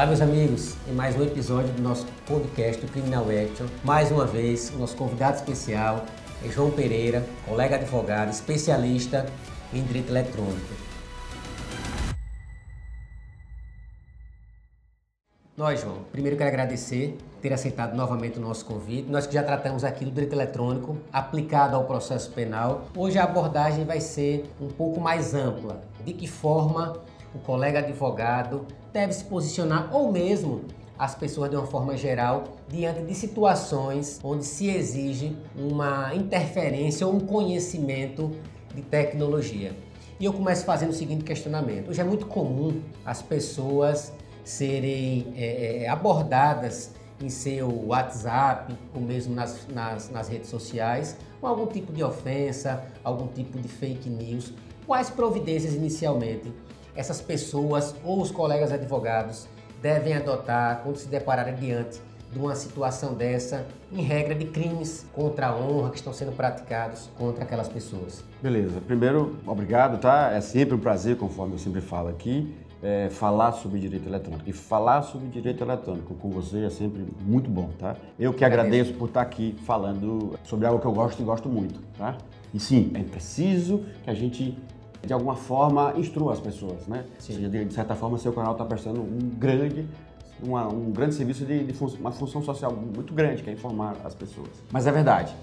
Olá, meus amigos, em mais um episódio do nosso podcast Criminal Action. Mais uma vez, o nosso convidado especial é João Pereira, colega advogado, especialista em direito eletrônico. Nós, João, primeiro quero agradecer ter aceitado novamente o nosso convite. Nós que já tratamos aqui do direito eletrônico aplicado ao processo penal, hoje a abordagem vai ser um pouco mais ampla. De que forma o colega advogado deve se posicionar ou mesmo as pessoas de uma forma geral diante de situações onde se exige uma interferência ou um conhecimento de tecnologia. E eu começo fazendo o seguinte questionamento: hoje é muito comum as pessoas serem é, é abordadas em seu WhatsApp ou mesmo nas, nas, nas redes sociais com algum tipo de ofensa, algum tipo de fake news. Quais providências inicialmente essas pessoas ou os colegas advogados devem adotar quando se depararem diante de uma situação dessa, em regra de crimes contra a honra que estão sendo praticados contra aquelas pessoas. Beleza. Primeiro, obrigado, tá? É sempre um prazer, conforme eu sempre falo aqui, é, falar sobre direito eletrônico. E falar sobre direito eletrônico com você é sempre muito bom, tá? Eu que agradeço, agradeço por estar aqui falando sobre algo que eu gosto e gosto muito, tá? E sim, é preciso que a gente de alguma forma, instrua as pessoas, né? Sim. Seja, de, de certa forma, seu canal está prestando um grande, uma, um grande serviço de, de fun uma função social muito grande, que é informar as pessoas. Mas é verdade.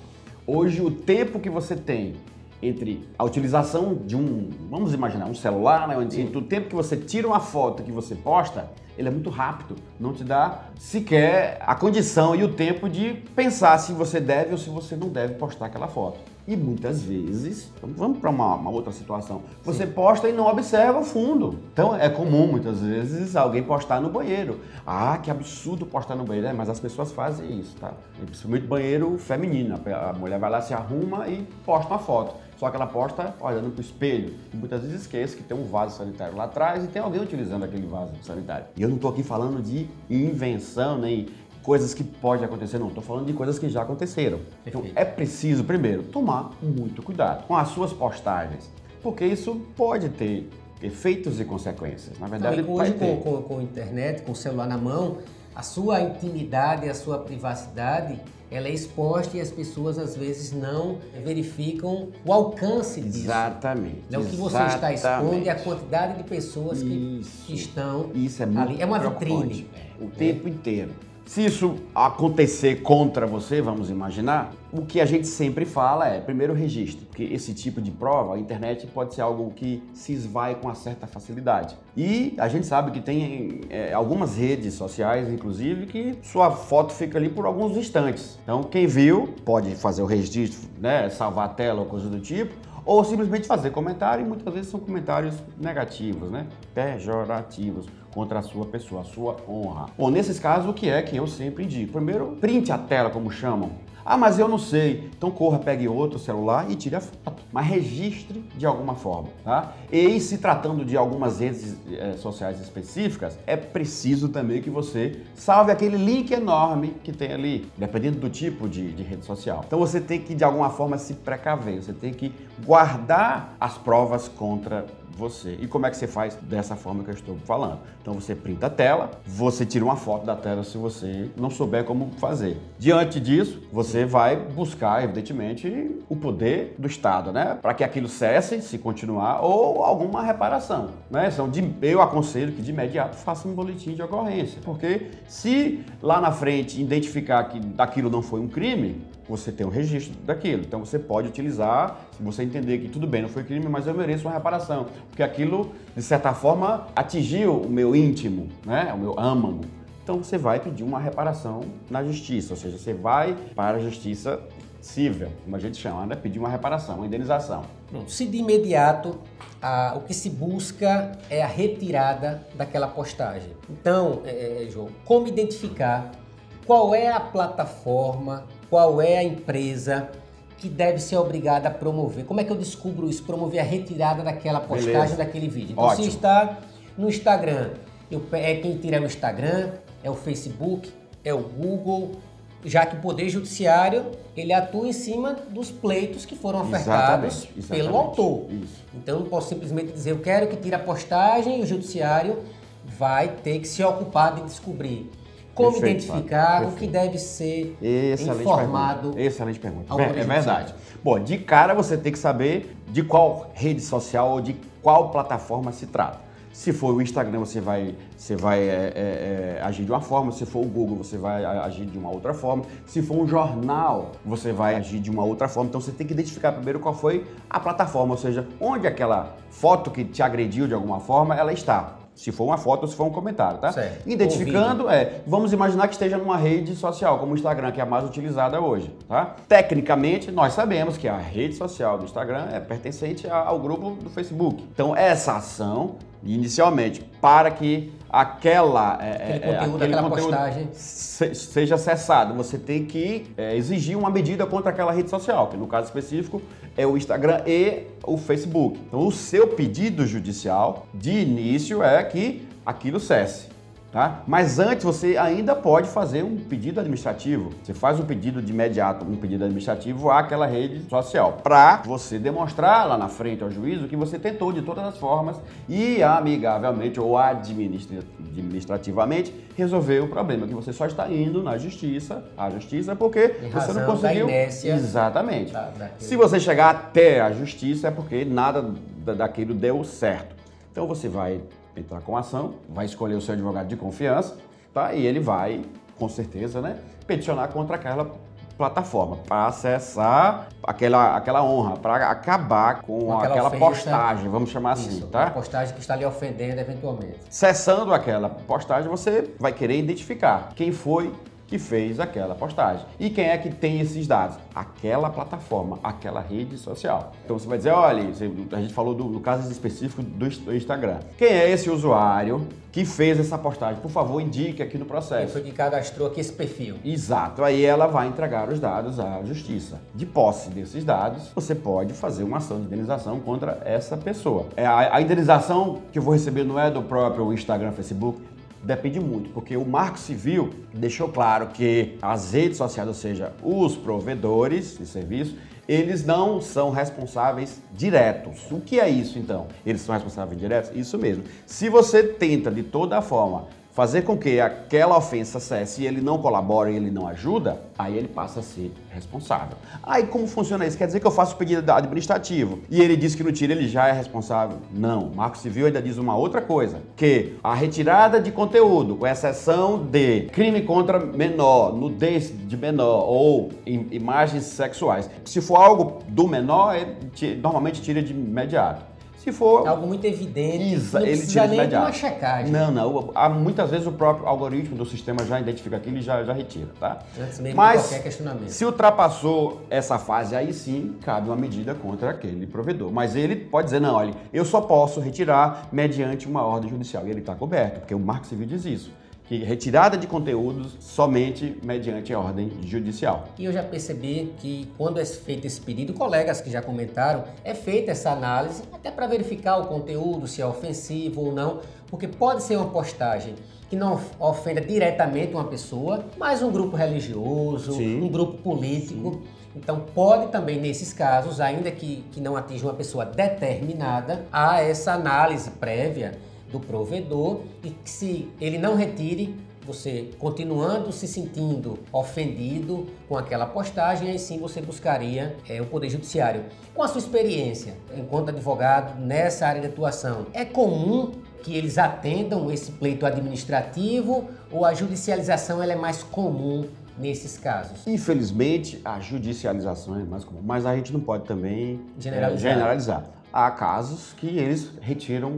Hoje, o tempo que você tem entre a utilização de um, vamos imaginar, um celular, né? Onde, o tempo que você tira uma foto que você posta, ele é muito rápido. Não te dá sequer a condição e o tempo de pensar se você deve ou se você não deve postar aquela foto. E muitas vezes, vamos para uma, uma, outra situação, você Sim. posta e não observa o fundo. Então é comum muitas vezes alguém postar no banheiro. Ah, que absurdo postar no banheiro. É, mas as pessoas fazem isso, tá? principalmente banheiro feminino. A mulher vai lá, se arruma e posta uma foto. Só que ela posta olhando para o espelho. E muitas vezes esquece que tem um vaso sanitário lá atrás e tem alguém utilizando aquele vaso sanitário. E eu não estou aqui falando de invenção, nem coisas que podem acontecer, não. Estou falando de coisas que já aconteceram. Então é preciso, primeiro, tomar muito cuidado com as suas postagens, porque isso pode ter efeitos e consequências. Na verdade, não, hoje com, com, com a internet, com o celular na mão, a sua intimidade, a sua privacidade, ela é exposta e as pessoas às vezes não verificam o alcance disso. Exatamente. É o que você está expondo e a quantidade de pessoas que, que, estão Isso é ali. É uma vitrine. O tempo inteiro. Se isso acontecer contra você, vamos imaginar, o que a gente sempre fala é, primeiro, registre, porque esse tipo de prova, a internet pode ser algo que se esvai com uma certa facilidade. E a gente sabe que tem é, algumas redes sociais, inclusive, que sua foto fica ali por alguns instantes. Então, quem viu pode fazer o registro, né, salvar a tela ou coisa do tipo, ou simplesmente fazer comentário, e muitas vezes são comentários negativos, né? pejorativos contra a sua pessoa, a sua honra. Bom, nesses casos, o que é que eu sempre indico? Primeiro, printe a tela, como chamam. Ah, mas eu não sei. Então corra, pegue outro celular e tire a foto. Mas registre de alguma forma, tá? E se tratando de algumas redes é, sociais específicas, é preciso também que você salve aquele link enorme que tem ali, dependendo do tipo de, de rede social. Então você tem que de alguma forma se precaver, você tem que guardar as provas contra você. E como é que você faz dessa forma que eu estou falando? Então você printa a tela, você tira uma foto da tela se você não souber como fazer. Diante disso, você vai buscar, evidentemente, o poder do Estado, né? Para que aquilo cesse, se continuar, ou alguma reparação. Né? Então, de, eu aconselho que de imediato faça um boletim de ocorrência. Porque se lá na frente identificar que daquilo não foi um crime, você tem o um registro daquilo. Então você pode utilizar, se você entender que tudo bem, não foi crime, mas eu mereço uma reparação. Porque aquilo, de certa forma, atingiu o meu íntimo, né? o meu âmago. Então você vai pedir uma reparação na justiça, ou seja, você vai para a justiça civil, como a gente chama, né? pedir uma reparação, uma indenização. Se de imediato a, o que se busca é a retirada daquela postagem. Então, é, é João, como identificar qual é a plataforma, qual é a empresa que deve ser obrigada a promover. Como é que eu descubro isso? Promover a retirada daquela postagem, Beleza. daquele vídeo. Então, Ótimo. se está no Instagram, eu, é quem tira o Instagram, é o Facebook, é o Google, já que o Poder Judiciário ele atua em cima dos pleitos que foram ofertados exatamente, exatamente. pelo autor. Isso. Então, não posso simplesmente dizer eu quero que tire a postagem e o Judiciário vai ter que se ocupar de descobrir como Perfeito, identificar o que deve ser Excelente informado. Pergunta. Excelente pergunta. É, é verdade. Bom, de cara você tem que saber de qual rede social ou de qual plataforma se trata. Se for o Instagram, você vai, você vai é, é, é, agir de uma forma. Se for o Google, você vai agir de uma outra forma. Se for um jornal, você vai agir de uma outra forma. Então você tem que identificar primeiro qual foi a plataforma, ou seja, onde aquela foto que te agrediu de alguma forma, ela está. Se for uma foto ou se for um comentário, tá? Certo. Identificando, é, vamos imaginar que esteja numa rede social, como o Instagram, que é a mais utilizada hoje, tá? Tecnicamente, nós sabemos que a rede social do Instagram é pertencente ao grupo do Facebook. Então, essa ação, inicialmente, para que aquela, é, aquele é, conteúdo, aquele aquela conteúdo postagem se, seja acessado, você tem que é, exigir uma medida contra aquela rede social, que no caso específico é o Instagram e o Facebook. Então, o seu pedido judicial de início é que aquilo cesse. Tá? Mas antes você ainda pode fazer um pedido administrativo. Você faz um pedido de imediato, um pedido administrativo àquela rede social, para você demonstrar lá na frente ao juízo que você tentou de todas as formas e amigavelmente ou administrativamente resolver o problema, que você só está indo na justiça, à justiça, porque você não conseguiu. Exatamente. Se você chegar até a justiça é porque nada daquilo deu certo. Então você vai entrar com ação, vai escolher o seu advogado de confiança, tá? E ele vai, com certeza, né, peticionar contra aquela plataforma para acessar aquela, aquela honra, para acabar com, com aquela, aquela postagem, vamos chamar assim, Isso, tá? A postagem que está lhe ofendendo eventualmente. Cessando aquela postagem, você vai querer identificar quem foi que fez aquela postagem. E quem é que tem esses dados? Aquela plataforma, aquela rede social. Então você vai dizer, olha, a gente falou do, do caso específico do, Instagram. Quem é esse usuário que fez essa postagem? Por favor, indique aqui no processo. Quem foi que cadastrou aqui esse perfil? Exato. Aí ela vai entregar os dados à justiça. De posse desses dados, você pode fazer uma ação de indenização contra essa pessoa. É, a, a indenização que eu vou receber não é do próprio Instagram, Facebook, Depende muito, porque o Marco Civil deixou claro que as redes sociais, ou seja, os provedores de serviço, eles não são responsáveis diretos. O que é isso então? Eles são responsáveis diretos? Isso mesmo. Se você tenta de toda forma fazer com que aquela ofensa cesse e ele não colabora e ele não ajuda, aí ele passa a ser responsável. Aí como funciona isso? Quer dizer que eu faço o pedido administrativo e ele diz que no tiro ele já é responsável? Não. Marco Civil ainda diz uma outra coisa, que a retirada de conteúdo, com exceção de crime contra menor, nudez de menor ou imagens sexuais, se for algo do menor, normalmente tira de imediato. Se for. Algo muito evidente. Isa, ele tira nem de uma checagem. Não, não. Há, muitas vezes o próprio algoritmo do sistema já identifica aquilo e já, já retira, tá? Antes mesmo Mas, de qualquer questionamento. Se ultrapassou essa fase, aí sim cabe uma medida contra aquele provedor. Mas ele pode dizer, não, olha, eu só posso retirar mediante uma ordem judicial. E ele está coberto, porque o Marco Civil diz isso que retirada de conteúdos somente mediante ordem judicial. E eu já percebi que quando é feito esse pedido, colegas que já comentaram, é feita essa análise até para verificar o conteúdo, se é ofensivo ou não, porque pode ser uma postagem que não ofenda diretamente uma pessoa, mas um grupo religioso, Sim. um grupo político. Sim. Então, pode também, nesses casos, ainda que, que não atinja uma pessoa determinada, há essa análise prévia do provedor e que se ele não retire, você continuando se sentindo ofendido com aquela postagem, aí sim você buscaria é, o Poder Judiciário. Com a sua experiência enquanto advogado nessa área de atuação, é comum que eles atendam esse pleito administrativo ou a judicialização ela é mais comum nesses casos? Infelizmente, a judicialização é mais comum, mas a gente não pode também generalizar. generalizar há casos que eles retiram,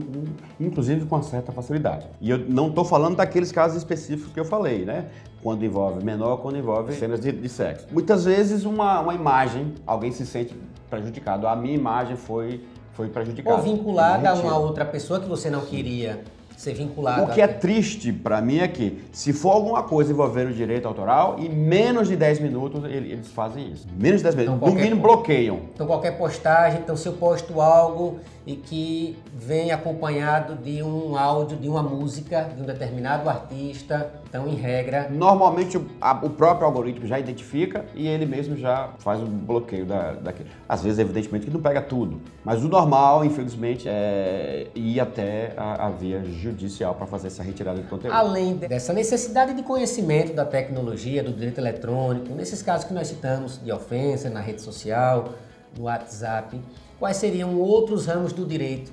inclusive com uma certa facilidade. E eu não estou falando daqueles casos específicos que eu falei, né? Quando envolve menor, quando envolve cenas de, de sexo. Muitas vezes uma, uma imagem, alguém se sente prejudicado. A minha imagem foi, foi prejudicada. Ou vinculada a uma outra pessoa que você não queria ser vinculado. O que é triste para mim é que, se for alguma coisa envolvendo direito autoral, em menos de 10 minutos eles fazem isso. Menos de 10 minutos. Então, no mínimo bloqueiam. Então qualquer postagem, então se eu posto algo e que vem acompanhado de um áudio, de uma música de um determinado artista, Então, em regra. Normalmente o, próprio algoritmo já identifica e ele mesmo já faz o bloqueio da, daquele. Às vezes, evidentemente, que não pega tudo. Mas o normal, infelizmente, é ir até a, a via judicial para fazer essa retirada de conteúdo. Além dessa necessidade de conhecimento da tecnologia, do direito eletrônico, nesses casos que nós citamos de ofensa na rede social, no WhatsApp, quais seriam outros ramos do direito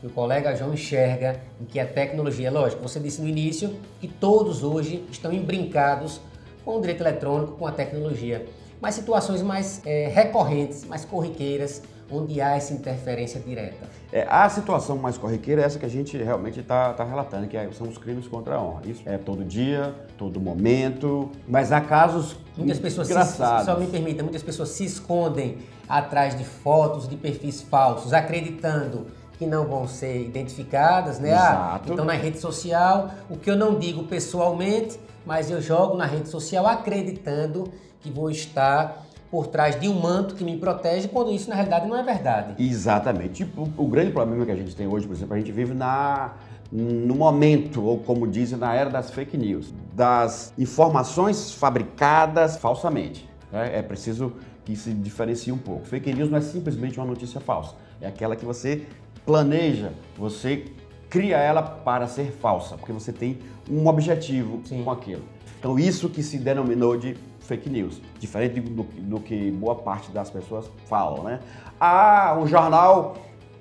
que o colega João enxerga em que a tecnologia, lógico, você disse no início que todos hoje estão embrincados com o direito eletrônico, com a tecnologia, mas situações mais é, recorrentes, mais corriqueiras, onde há essa interferência direta. É, a situação mais corriqueira é essa que a gente realmente está tá relatando, que é, são os crimes contra a honra. Isso é todo dia, todo momento, mas há casos muitas pessoas engraçados. Se, só me permita, muitas pessoas se escondem atrás de fotos de perfis falsos, acreditando que não vão ser identificadas, né? Ah, então na rede social, o que eu não digo pessoalmente, mas eu jogo na rede social acreditando que vou estar por trás de um manto que me protege, quando isso na realidade não é verdade. Exatamente. Tipo, o grande problema que a gente tem hoje, por exemplo, a gente vive na no momento, ou como dizem, na era das fake news, das informações fabricadas falsamente. Né? É preciso que se diferencie um pouco. Fake news não é simplesmente uma notícia falsa, é aquela que você planeja, você cria ela para ser falsa, porque você tem um objetivo Sim. com aquilo. Então isso que se denominou de fake news, diferente do, do, que boa parte das pessoas falam, né? Ah, um jornal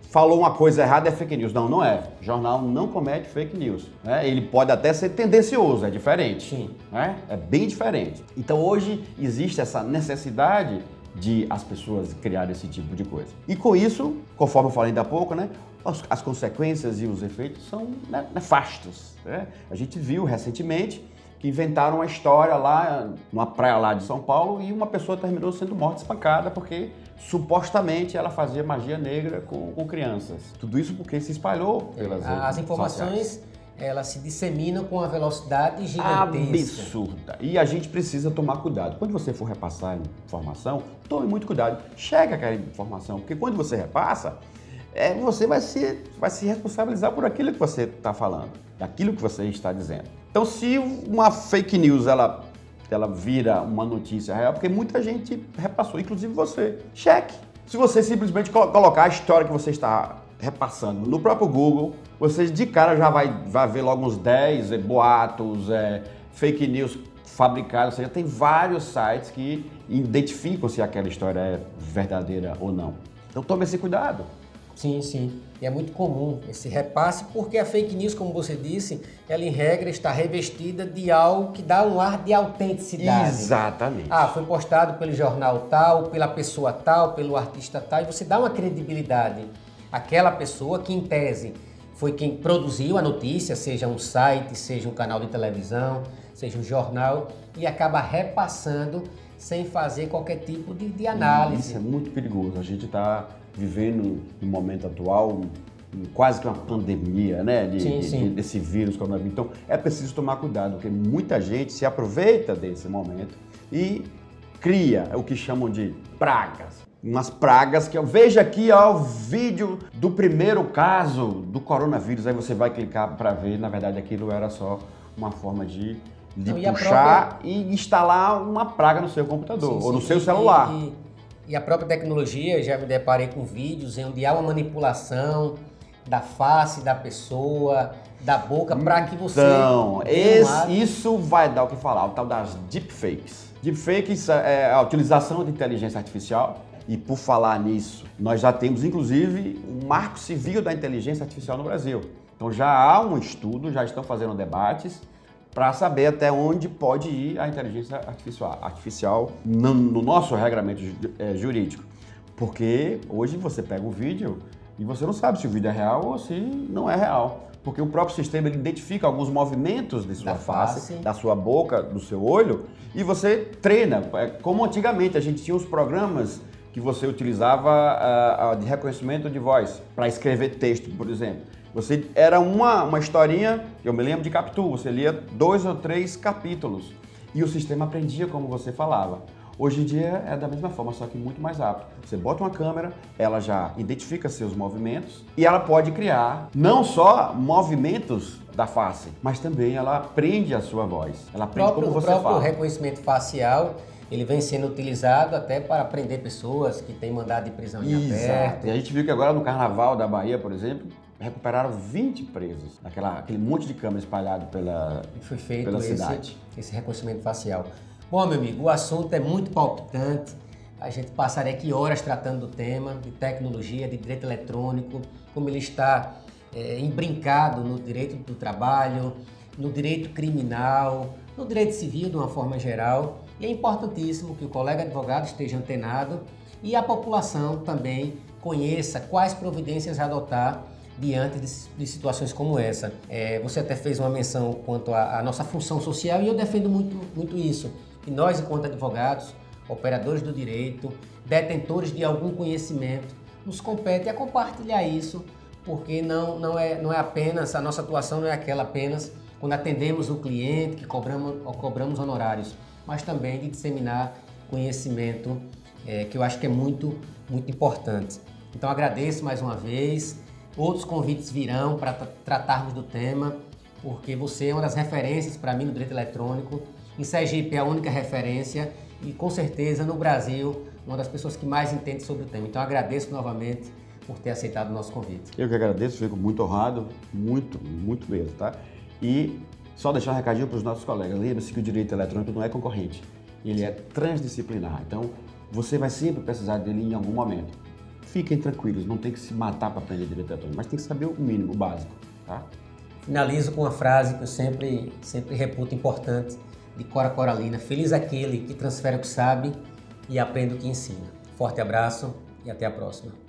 falou uma coisa errada é fake news. Não, não é. O jornal não comete fake news. Né? Ele pode até ser tendencioso, é diferente. Sim. Né? É bem diferente. Então hoje existe essa necessidade de as pessoas criarem esse tipo de coisa. E com isso, conforme eu falei ainda há pouco, né, as, as consequências e os efeitos são nefastos. Né? A gente viu recentemente que inventaram uma história lá, numa praia lá de São Paulo, e uma pessoa terminou sendo morta espancada porque supostamente ela fazia magia negra com, com crianças. Tudo isso porque se espalhou pelas As informações sociais elas se disseminam com uma velocidade gigantesca. Absurda. E a gente precisa tomar cuidado. Quando você for repassar informação, tome muito cuidado. Chegue aquela informação, porque quando você repassa, é, você vai se, vai se responsabilizar por aquilo que você está falando, daquilo que você está dizendo. Então, se uma fake news ela, ela vira uma notícia real, porque muita gente repassou, inclusive você, cheque. Se você simplesmente colocar a história que você está repassando no próprio Google, você de cara já vai, vai ver logo uns 10 é, boatos, é, fake news fabricados, ou seja, tem vários sites que identificam se aquela história é verdadeira ou não. Então tome esse cuidado. Sim, sim. E é muito comum esse repasse, porque a fake news, como você disse, ela em regra está revestida de algo que dá um ar de autenticidade. Exatamente. Ah, foi postado pelo jornal tal, pela pessoa tal, pelo artista tal, e você dá uma credibilidade aquela pessoa que, em tese, foi quem produziu a notícia, seja um site, seja um canal de televisão, seja um jornal, e acaba repassando sem fazer qualquer tipo de, de análise. Isso é muito perigoso. A gente está vivendo, no momento atual, quase que uma pandemia, né? De, sim, sim. De, desse vírus coronavírus. Então, é preciso tomar cuidado, porque muita gente se aproveita desse momento e cria o que chamam de pragas umas pragas que eu veja aqui ó, o vídeo do primeiro caso do coronavírus. Aí você vai clicar para ver, na verdade aquilo era só uma forma de, de Não, puxar e, própria... e, instalar uma praga no seu computador sim, ou no seu celular. E, e, a própria tecnologia, já me deparei com vídeos em onde há uma manipulação da face da pessoa, da boca, para que você. Então, esse, isso vai dar o que falar, o tal das deepfakes. Deepfakes é a utilização de inteligência artificial e por falar nisso, nós já temos inclusive um marco civil da inteligência artificial no Brasil. Então já há um estudo, já estão fazendo debates para saber até onde pode ir a inteligência artificial, artificial no, no nosso regramento é, jurídico. Porque hoje você pega o vídeo e você não sabe se o vídeo é real ou se não é real. Porque o próprio sistema ele identifica alguns movimentos de sua da face, face, da sua boca, do seu olho, e você treina. É como antigamente a gente tinha os programas que você utilizava uh, de reconhecimento de voz para escrever texto, por exemplo. Você era uma, uma historinha, eu me lembro de Capitu, você lia dois ou três capítulos e o sistema aprendia como você falava. Hoje em dia é da mesma forma, só que muito mais rápido. Você bota uma câmera, ela já identifica seus movimentos e ela pode criar não só movimentos da face, mas também ela aprende a sua voz. Ela aprende próprio, como você o próprio fala. reconhecimento facial ele vem sendo utilizado até para prender pessoas que têm mandado de prisão em aberto. E a gente viu que agora no Carnaval da Bahia, por exemplo, recuperaram 20 presos. Aquela, aquele monte de câmera espalhado pela, foi feito pela esse, cidade. esse reconhecimento facial. Bom, meu amigo, o assunto é muito palpitante. A gente passaria aqui horas tratando do tema de tecnologia, de direito eletrônico, como ele está é, embrincado no direito do trabalho, no direito criminal, no direito civil de uma forma geral. E é importantíssimo que o colega advogado esteja antenado e a população também conheça quais providências adotar diante de, de situações como essa. É, você até fez uma menção quanto à, à nossa função social e eu defendo muito, muito isso. Que nós, enquanto advogados, operadores do direito, detentores de algum conhecimento, nos compete a compartilhar isso, porque não, não, é, não é apenas, a nossa atuação não é aquela apenas quando atendemos o cliente, que cobramos, cobramos honorários, mas também de disseminar conhecimento, é, que eu acho que é muito, muito importante. Então agradeço mais uma vez. Outros convites virão para tratarmos do tema, porque você é uma das referências para mim no direito eletrônico. Em Sergipe é a única referência e com certeza no Brasil uma das pessoas que mais entende sobre o tema. Então agradeço novamente por ter aceitado o nosso convite. Eu que agradeço, fico muito honrado, muito, muito mesmo, tá? E só deixar um recadinho para os nossos colegas. Lembre-se que o direito eletrônico não é concorrente, ele é transdisciplinar. Então, você vai sempre precisar dele em algum momento. Fiquem tranquilos, não tem que se matar para aprender direito eletrônico, mas tem que saber o mínimo, o básico, tá? Finalizo com uma frase que eu sempre, sempre reputo importante, de Cora Coralina. Feliz aquele que transfere o que sabe e aprende o que ensina. Forte abraço e até a próxima.